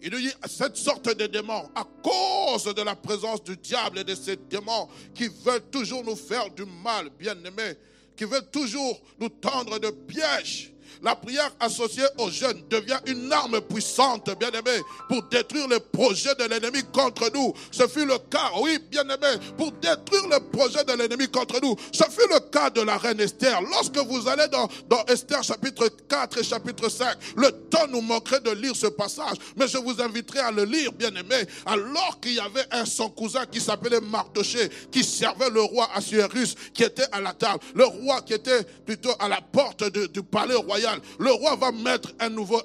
A: il nous dit cette sorte de démons, à cause de la présence du diable et de ces démons qui veulent toujours nous faire du mal, bien-aimés, qui veulent toujours nous tendre de pièges. La prière associée aux jeunes devient une arme puissante, bien-aimé, pour détruire les projets de l'ennemi contre nous. Ce fut le cas, oui, bien-aimé, pour détruire les projets de l'ennemi contre nous. Ce fut le cas de la reine Esther. Lorsque vous allez dans, dans Esther chapitre 4 et chapitre 5, le temps nous manquerait de lire ce passage, mais je vous inviterai à le lire, bien-aimé, alors qu'il y avait un son cousin qui s'appelait Mardoché, qui servait le roi Assuérus, qui était à la table. Le roi qui était plutôt à la porte du palais royal le roi va mettre un nouveau,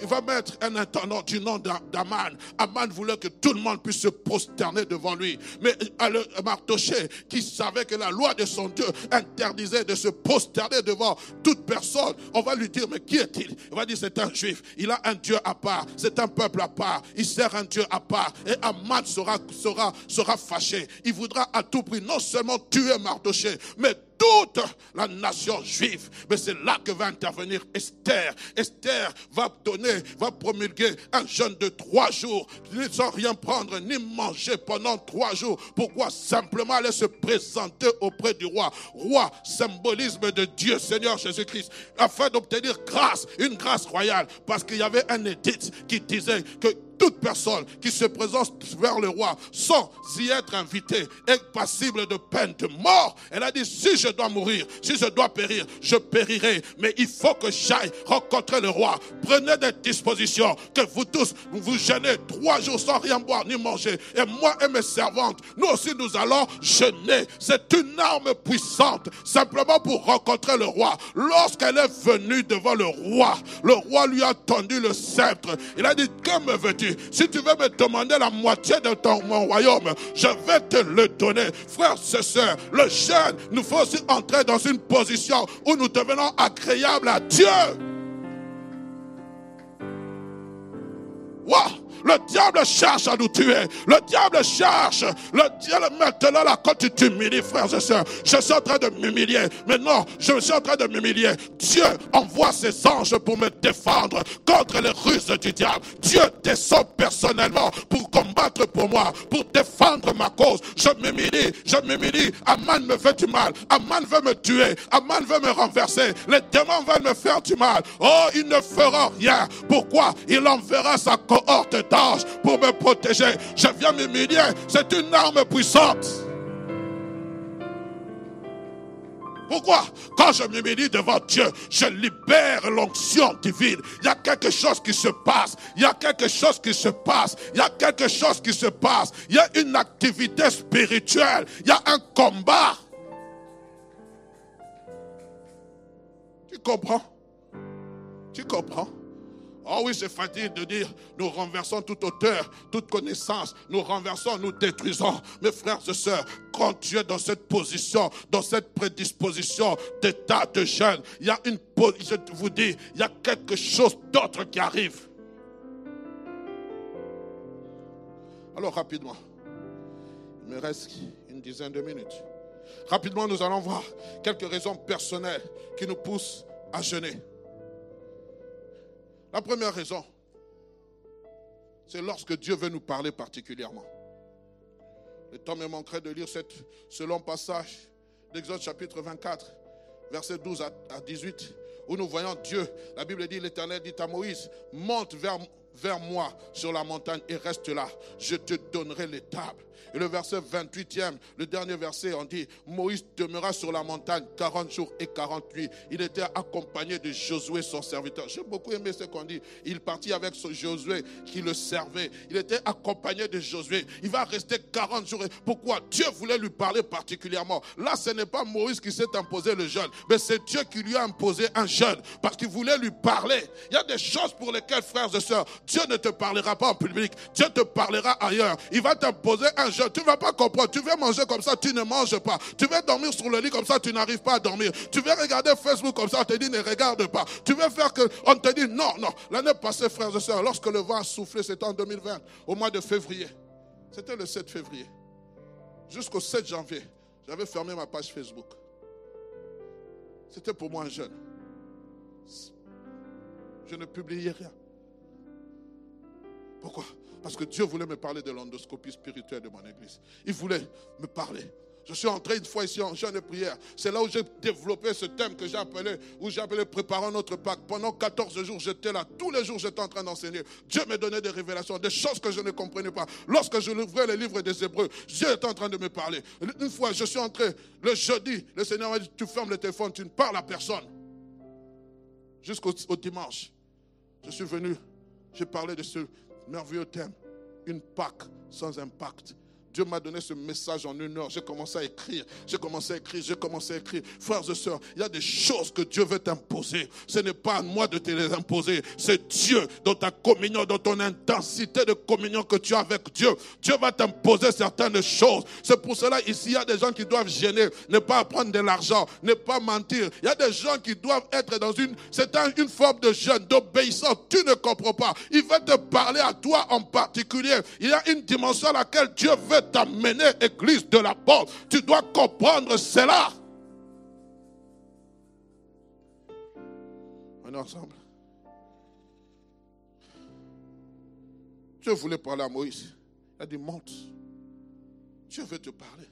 A: il va mettre un intendant du nom d'Aman. Aman voulait que tout le monde puisse se prosterner devant lui. Mais Mardoché, qui savait que la loi de son Dieu interdisait de se prosterner devant toute personne, on va lui dire, mais qui est-il? Il va dire, c'est un juif. Il a un Dieu à part. C'est un peuple à part. Il sert un Dieu à part. Et Aman sera, sera, sera fâché. Il voudra à tout prix non seulement tuer Mardoché, mais toute la nation juive. Mais c'est là que va intervenir Esther. Esther va donner, va promulguer un jeûne de trois jours, sans rien prendre ni manger pendant trois jours. Pourquoi Simplement aller se présenter auprès du roi? Roi, symbolisme de Dieu Seigneur Jésus-Christ, afin d'obtenir grâce, une grâce royale. Parce qu'il y avait un édit qui disait que toute personne qui se présente vers le roi sans y être invité est passible de peine de mort. Elle a dit, si je dois mourir, si je dois périr, je périrai. Mais il faut que j'aille rencontrer le roi. Prenez des dispositions, que vous tous, vous vous gênez trois jours sans rien boire ni manger. Et moi et mes servantes, nous aussi nous allons jeûner. C'est une arme puissante, simplement pour rencontrer le roi. Lorsqu'elle est venue devant le roi, le roi lui a tendu le sceptre. Il a dit, que me veux-tu? Si tu veux me demander la moitié de ton mon royaume, je vais te le donner. Frères et sœurs, le jeûne nous faut aussi entrer dans une position où nous devenons agréables à Dieu. Wow. Le diable cherche à nous tuer. Le diable cherche. Le diable maintenant là, quand tu t'humilies, frères et sœurs, je suis en train de m'humilier. Mais non, je suis en train de m'humilier. Dieu envoie ses anges pour me défendre contre les ruses du diable. Dieu descend personnellement pour combattre pour moi, pour défendre ma cause. Je m'humilie, je m'humilie. Aman me fait du mal. Aman veut me tuer. Aman veut me renverser. Les démons veulent me faire du mal. Oh, il ne fera rien. Pourquoi? Il enverra sa cohorte pour me protéger. Je viens m'humilier. C'est une arme puissante. Pourquoi? Quand je m'humilie devant Dieu, je libère l'onction divine. Il y a quelque chose qui se passe. Il y a quelque chose qui se passe. Il y a quelque chose qui se passe. Il y a une activité spirituelle. Il y a un combat. Tu comprends? Tu comprends? Oh oui, c'est facile de dire, nous renversons toute hauteur, toute connaissance, nous renversons, nous détruisons. Mes frères et sœurs, quand tu es dans cette position, dans cette prédisposition d'état de jeûne, il y a une, je vous dis, il y a quelque chose d'autre qui arrive. Alors rapidement, il me reste une dizaine de minutes. Rapidement, nous allons voir quelques raisons personnelles qui nous poussent à jeûner. La première raison, c'est lorsque Dieu veut nous parler particulièrement. Le temps me manquerait de lire ce long passage d'Exode chapitre 24, versets 12 à 18, où nous voyons Dieu. La Bible dit, l'Éternel dit à Moïse, monte vers, vers moi sur la montagne et reste là. Je te donnerai les tables et le verset 28e, le dernier verset, on dit, Moïse demeura sur la montagne 40 jours et 40 nuits. Il était accompagné de Josué, son serviteur. J'ai beaucoup aimé ce qu'on dit. Il partit avec ce Josué qui le servait. Il était accompagné de Josué. Il va rester 40 jours. Pourquoi Dieu voulait lui parler particulièrement? Là, ce n'est pas Moïse qui s'est imposé le jeûne, mais c'est Dieu qui lui a imposé un jeûne parce qu'il voulait lui parler. Il y a des choses pour lesquelles, frères et sœurs, Dieu ne te parlera pas en public. Dieu te parlera ailleurs. Il va t'imposer un jeûne. Tu ne vas pas comprendre. Tu veux manger comme ça, tu ne manges pas. Tu veux dormir sur le lit comme ça, tu n'arrives pas à dormir. Tu veux regarder Facebook comme ça, on te dit ne regarde pas. Tu veux faire que, on te dit non, non. L'année passée, frères et sœurs, lorsque le vent a soufflé, c'était en 2020, au mois de février. C'était le 7 février. Jusqu'au 7 janvier, j'avais fermé ma page Facebook. C'était pour moi un jeune. Je ne publiais rien. Pourquoi? Parce que Dieu voulait me parler de l'endoscopie spirituelle de mon église. Il voulait me parler. Je suis entré une fois ici en jeûne de prière. C'est là où j'ai développé ce thème que j'ai appelé, où j'ai appelé préparant notre Pâques. Pendant 14 jours, j'étais là. Tous les jours, j'étais en train d'enseigner. Dieu me donnait des révélations, des choses que je ne comprenais pas. Lorsque je ouvrais les livres des Hébreux, Dieu était en train de me parler. Une fois, je suis entré le jeudi, le Seigneur m'a dit, tu fermes le téléphone, tu ne parles à personne. Jusqu'au dimanche, je suis venu, j'ai parlé de ce merveilleux thème, une Pâque sans impact. Dieu m'a donné ce message en une heure. J'ai commencé à écrire, j'ai commencé à écrire, j'ai commencé à écrire. Frères et sœurs, il y a des choses que Dieu veut t'imposer. Ce n'est pas à moi de te les imposer. C'est Dieu dans ta communion, dans ton intensité de communion que tu as avec Dieu. Dieu va t'imposer certaines choses. C'est pour cela, ici, il y a des gens qui doivent gêner, ne pas prendre de l'argent, ne pas mentir. Il y a des gens qui doivent être dans une, c'est une forme de jeûne, d'obéissance. Tu ne comprends pas. Il veut te parler à toi en particulier. Il y a une dimension à laquelle Dieu veut t'amener, église de la porte. Tu dois comprendre cela. On est ensemble. Dieu voulait parler à Moïse. Il a dit, monte. Dieu veut te parler.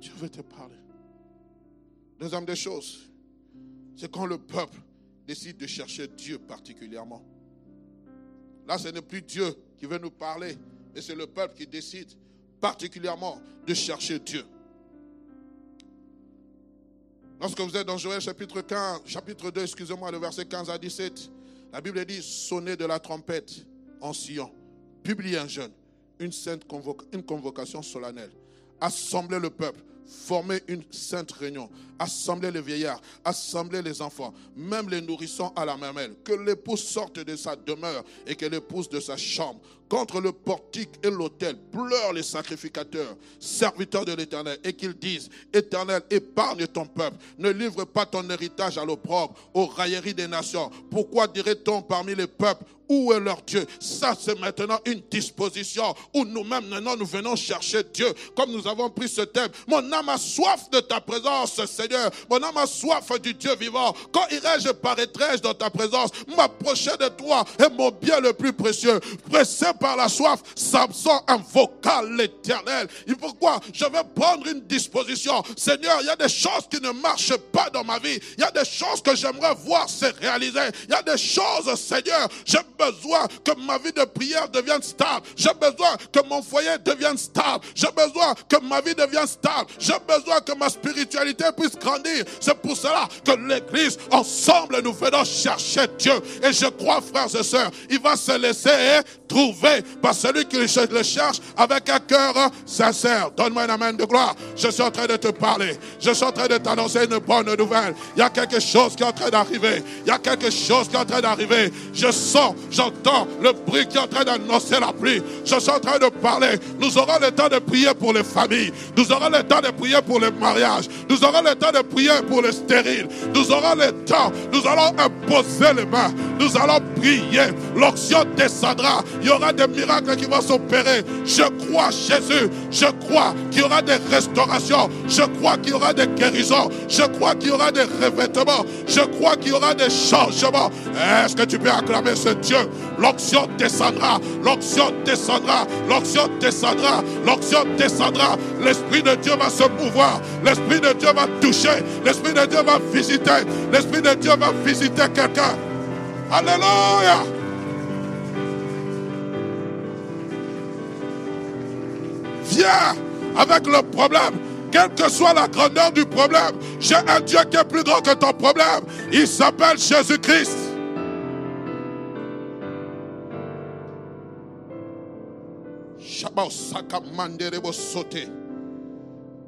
A: Dieu veut te parler. Deuxième des choses, c'est quand le peuple décide de chercher Dieu particulièrement. Là, ce n'est plus Dieu qui veut nous parler, et c'est le peuple qui décide particulièrement de chercher Dieu. Lorsque vous êtes dans Joël chapitre 15, chapitre 2, excusez-moi, le verset 15 à 17, la Bible dit sonnez de la trompette en Sion, publiez un jeûne, une sainte une convocation solennelle, assemblez le peuple, formez une sainte réunion, assembler les vieillards, assembler les enfants, même les nourrissons à la mamelle, que l'épouse sorte de sa demeure et que l'épouse de sa chambre. Contre le portique et l'autel pleurent les sacrificateurs, serviteurs de l'Éternel, et qu'ils disent, Éternel, épargne ton peuple, ne livre pas ton héritage à l'opprobre, aux railleries des nations. Pourquoi dirait-on parmi les peuples, où est leur Dieu? Ça, c'est maintenant une disposition où nous-mêmes, maintenant, nous venons chercher Dieu. Comme nous avons pris ce thème, mon âme a soif de ta présence, Seigneur. Mon âme a soif du Dieu vivant. Quand irai-je, paraîtrai-je dans ta présence, m'approcher de toi est mon bien le plus précieux. Pressé par la soif, Samson invoqua l'éternel. Et pourquoi? Je vais prendre une disposition. Seigneur, il y a des choses qui ne marchent pas dans ma vie. Il y a des choses que j'aimerais voir se réaliser. Il y a des choses, Seigneur, j'ai besoin que ma vie de prière devienne stable. J'ai besoin que mon foyer devienne stable. J'ai besoin que ma vie devienne stable. J'ai besoin que ma spiritualité puisse grandir. C'est pour cela que l'Église, ensemble, nous venons chercher Dieu. Et je crois, frères et sœurs, il va se laisser trouver par celui qui le cherche avec un cœur sincère. Donne-moi un amen de gloire. Je suis en train de te parler. Je suis en train de t'annoncer une bonne nouvelle. Il y a quelque chose qui est en train d'arriver. Il y a quelque chose qui est en train d'arriver. Je sens, j'entends le bruit qui est en train d'annoncer la pluie. Je suis en train de parler. Nous aurons le temps de prier pour les familles. Nous aurons le temps de prier pour les mariages. Nous aurons le temps de prier pour les stériles. Nous aurons le temps. Nous allons imposer les mains. Nous allons prier. L'onction descendra. Il y aura des miracles qui vont s'opérer. Je crois Jésus. Je crois qu'il y aura des restaurations. Je crois qu'il y aura des guérisons. Je crois qu'il y aura des revêtements. Je crois qu'il y aura des changements. Est-ce que tu peux acclamer ce Dieu? L'onction descendra. L'onction descendra. L'onction descendra. L'onction descendra. L'Esprit de Dieu va se mouvoir. L'Esprit de Dieu va toucher. L'Esprit de Dieu va visiter. L'Esprit de Dieu va visiter quelqu'un. Alléluia. Viens avec le problème. Quelle que soit la grandeur du problème, j'ai un Dieu qui est plus grand que ton problème. Il s'appelle Jésus-Christ.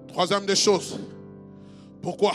A: Troisième des choses. Pourquoi?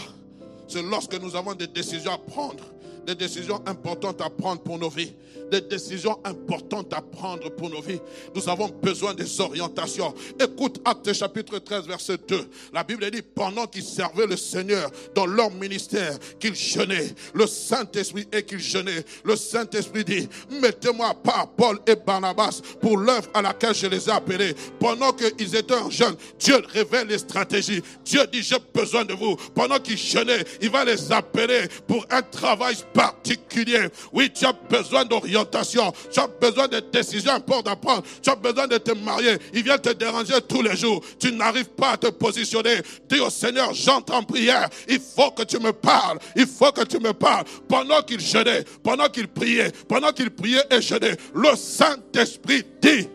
A: C'est lorsque nous avons des décisions à prendre, des décisions importantes à prendre pour nos vies. Des décisions importantes à prendre pour nos vies. Nous avons besoin des orientations. Écoute Acte chapitre 13, verset 2. La Bible dit, pendant qu'ils servaient le Seigneur dans leur ministère, qu'ils jeûnaient, le Saint-Esprit et qu'ils jeûnaient, le Saint-Esprit dit, mettez-moi par Paul et Barnabas pour l'œuvre à laquelle je les ai appelés. Pendant qu'ils étaient en jeûne, Dieu révèle les stratégies. Dieu dit, j'ai besoin de vous. Pendant qu'ils jeûnaient, il va les appeler pour un travail particulier. Oui, tu as besoin d'orientation. Tu as besoin de décisions importantes à prendre. Tu as besoin de te marier. Il vient te déranger tous les jours. Tu n'arrives pas à te positionner. Dis au Seigneur, j'entre en prière. Il faut que tu me parles. Il faut que tu me parles. Pendant qu'il jeûnait, pendant qu'il priait, pendant qu'il priait et jeûnait, le Saint-Esprit dit,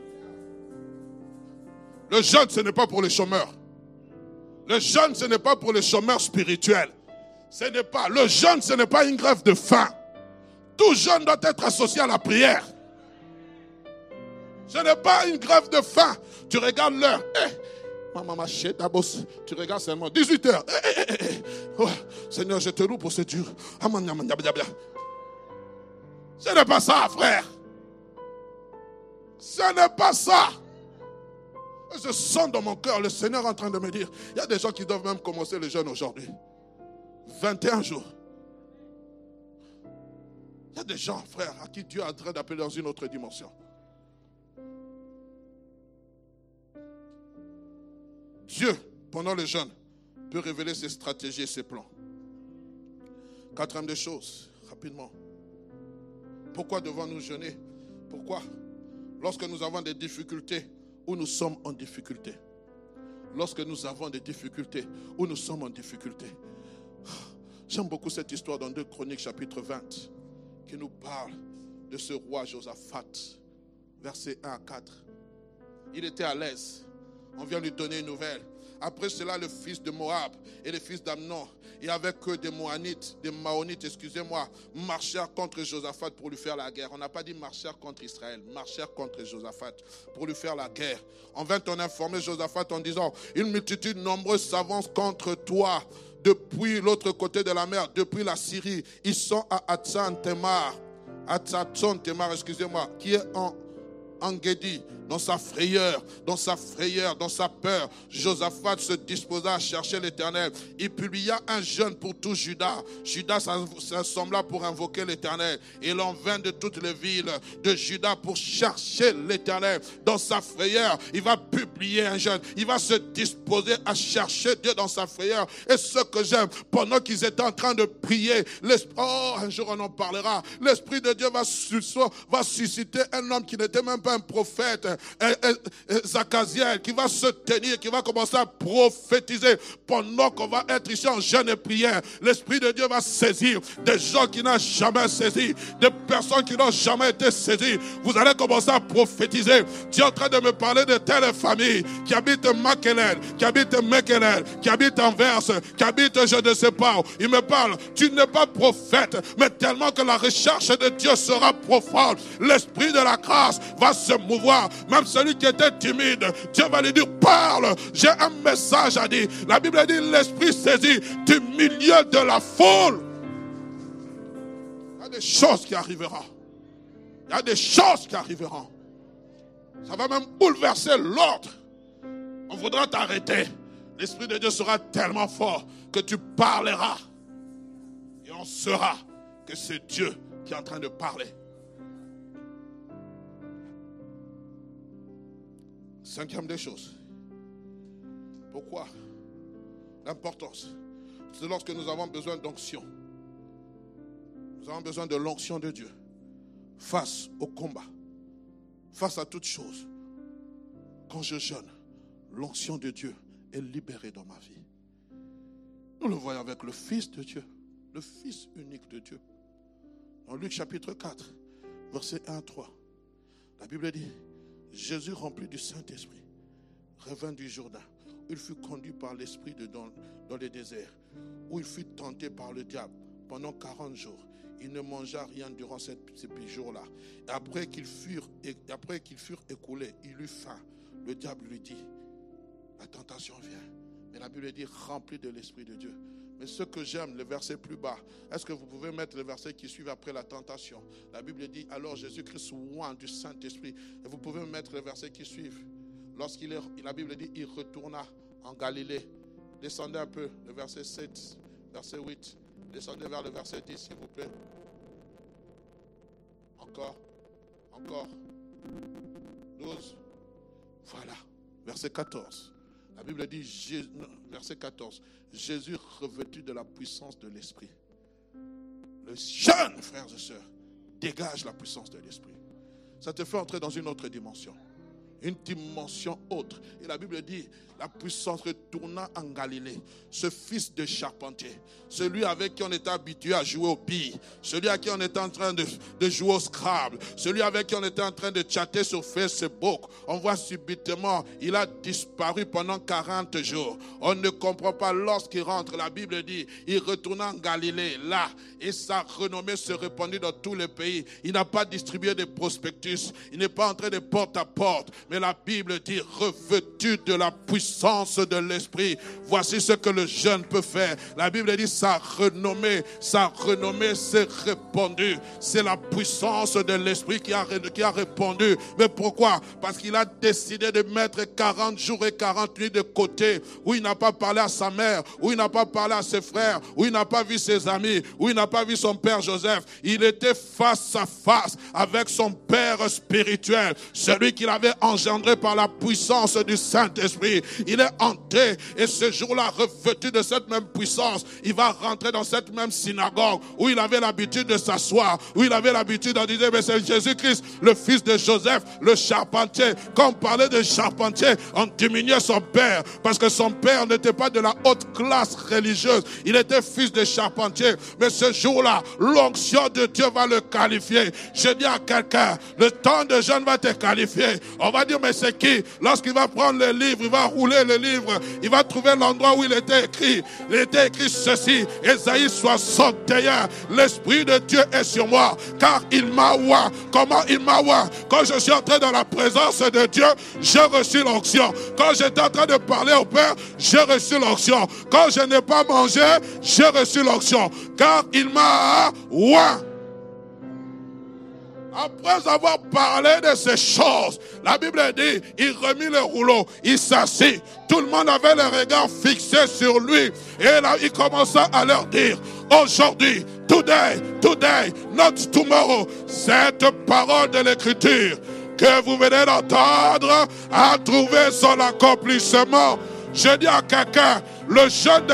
A: le jeûne, ce n'est pas pour les chômeurs. Le jeûne, ce n'est pas pour les chômeurs spirituels. Ce n'est pas, le jeûne, ce n'est pas une grève de faim. Tout jeûne doit être associé à la prière. Ce n'est pas une grève de faim. Tu regardes l'heure. Eh, maman, tu regardes seulement 18 heures. Eh, eh, Seigneur, je te loue pour ce dur. Ce n'est pas ça, frère. Ce n'est pas ça. Je sens dans mon cœur le Seigneur en train de me dire, il y a des gens qui doivent même commencer le jeûne aujourd'hui. 21 jours. Il y a des gens, frère, à qui Dieu est en train d'appeler dans une autre dimension. Dieu, pendant le jeûne, peut révéler ses stratégies et ses plans. Quatrième des choses, rapidement. Pourquoi devons-nous jeûner? Pourquoi? Lorsque nous avons des difficultés, où nous sommes en difficulté. Lorsque nous avons des difficultés, où nous sommes en difficulté. J'aime beaucoup cette histoire dans 2 Chroniques chapitre 20 qui nous parle de ce roi Josaphat, versets 1 à 4. Il était à l'aise. On vient lui donner une nouvelle. Après cela, le fils de Moab et le fils d'Amnon, et avec eux des Moanites, des Maonites, excusez-moi, marchèrent contre Josaphat pour lui faire la guerre. On n'a pas dit marchèrent contre Israël, marchèrent contre Josaphat pour lui faire la guerre. On vint en informer Josaphat en disant, une multitude nombreuse s'avance contre toi depuis l'autre côté de la mer, depuis la Syrie. Ils sont à Atzan Temar, excusez-moi, qui est en Engedi dans sa frayeur, dans sa frayeur, dans sa peur, Josaphat se disposa à chercher l'Éternel. Il publia un jeûne pour tout Judas. Judas s'assembla pour invoquer l'Éternel. Il en vint de toutes les villes de Judas pour chercher l'Éternel. Dans sa frayeur, il va publier un jeûne. Il va se disposer à chercher Dieu dans sa frayeur. Et ce que j'aime, pendant qu'ils étaient en train de prier, oh, un jour on en parlera, l'Esprit de Dieu va susciter un homme qui n'était même pas un prophète, Zachaziel qui va se tenir, qui va commencer à prophétiser pendant qu'on va être ici en jeûne et prière. L'Esprit de Dieu va saisir des gens qui n'ont jamais saisi, des personnes qui n'ont jamais été saisies. Vous allez commencer à prophétiser. Dieu est en train de me parler de telle famille qui habite Makelen, qui habite Mekelen, qui habite Anvers, qui habite je ne sais pas. Il me parle, tu n'es pas prophète, mais tellement que la recherche de Dieu sera profonde. L'Esprit de la grâce va se mouvoir même celui qui était timide, Dieu va lui dire, parle, j'ai un message à dire. La Bible dit, l'Esprit saisit du milieu de la foule. Il y a des choses qui arriveront. Il y a des choses qui arriveront. Ça va même bouleverser l'ordre. On voudra t'arrêter. L'Esprit de Dieu sera tellement fort que tu parleras. Et on saura que c'est Dieu qui est en train de parler. Cinquième des choses. Pourquoi L'importance. C'est lorsque nous avons besoin d'onction. Nous avons besoin de l'onction de Dieu face au combat, face à toute chose. Quand je jeûne, l'onction de Dieu est libérée dans ma vie. Nous le voyons avec le Fils de Dieu, le Fils unique de Dieu. Dans Luc chapitre 4, verset 1 à 3, la Bible dit, Jésus rempli du Saint-Esprit revint du Jourdain. Il fut conduit par l'Esprit dans, dans le désert, où il fut tenté par le diable pendant 40 jours. Il ne mangea rien durant ces, jours-là. Après qu'ils furent, après qu'ils furent écoulés, il eut faim. Le diable lui dit, la tentation vient. Mais la Bible dit, rempli de l'Esprit de Dieu. Mais ce que j'aime, le verset plus bas, est-ce que vous pouvez mettre le verset qui suit après la tentation? La Bible dit alors Jésus-Christ loin du Saint-Esprit. Et vous pouvez mettre le verset qui suit. Lorsqu'il est, la Bible dit, il retourna en Galilée. Descendez un peu, le verset 7, verset 8. Descendez vers le verset 10, s'il vous plaît. Encore, encore. 12. Voilà, verset 14. La Bible dit, verset 14, Jésus revêtu de la puissance de l'Esprit. Le jeune, frères et sœurs, dégage la puissance de l'Esprit. Ça te fait entrer dans une autre dimension une dimension autre. Et la Bible dit, la puissance retourna en Galilée. Ce fils de charpentier, celui avec qui on était habitué à jouer au billes, celui avec qui on était en train de, de, jouer au Scrabble, celui avec qui on était en train de chatter sur Facebook, on voit subitement, il a disparu pendant 40 jours. On ne comprend pas lorsqu'il rentre. La Bible dit, il retourna en Galilée, là, et sa renommée se répandit dans tous les pays. Il n'a pas distribué de prospectus, il n'est pas entré de porte à porte, mais la Bible dit, revêtu de la puissance de l'Esprit, voici ce que le jeune peut faire. La Bible dit, sa renommée, sa renommée s'est répandue. C'est la puissance de l'Esprit qui a, qui a répondu. Mais pourquoi? Parce qu'il a décidé de mettre 40 jours et 40 nuits de côté, où il n'a pas parlé à sa mère, où il n'a pas parlé à ses frères, où il n'a pas vu ses amis, où il n'a pas vu son père Joseph. Il était face à face avec son père spirituel, celui qu'il avait engendré engendré par la puissance du Saint-Esprit. Il est hanté et ce jour-là, revêtu de cette même puissance, il va rentrer dans cette même synagogue où il avait l'habitude de s'asseoir, où il avait l'habitude de dire, mais c'est Jésus-Christ, le fils de Joseph, le charpentier. Quand on parlait de charpentier, on diminuait son père parce que son père n'était pas de la haute classe religieuse. Il était fils de charpentier. Mais ce jour-là, l'onction de Dieu va le qualifier. Je dis à quelqu'un, le temps de jeûne va te qualifier. On va dire mais c'est qui? Lorsqu'il va prendre le livre, il va rouler le livre, il va trouver l'endroit où il était écrit. Il était écrit ceci, Esaïe 61, l'Esprit de Dieu est sur moi, car il m'a oua. Comment il m'a oua Quand je suis entré dans la présence de Dieu, j'ai reçu l'onction. Quand j'étais en train de parler au Père, j'ai reçu l'onction. Quand je n'ai pas mangé, j'ai reçu l'onction, car il m'a oua. Après avoir parlé de ces choses, la Bible dit, il remit le rouleau, il s'assit. Tout le monde avait le regard fixé sur lui. Et là, il commença à leur dire, aujourd'hui, today, today, not tomorrow, cette parole de l'écriture que vous venez d'entendre a trouvé son accomplissement. Je dis à quelqu'un, le jeune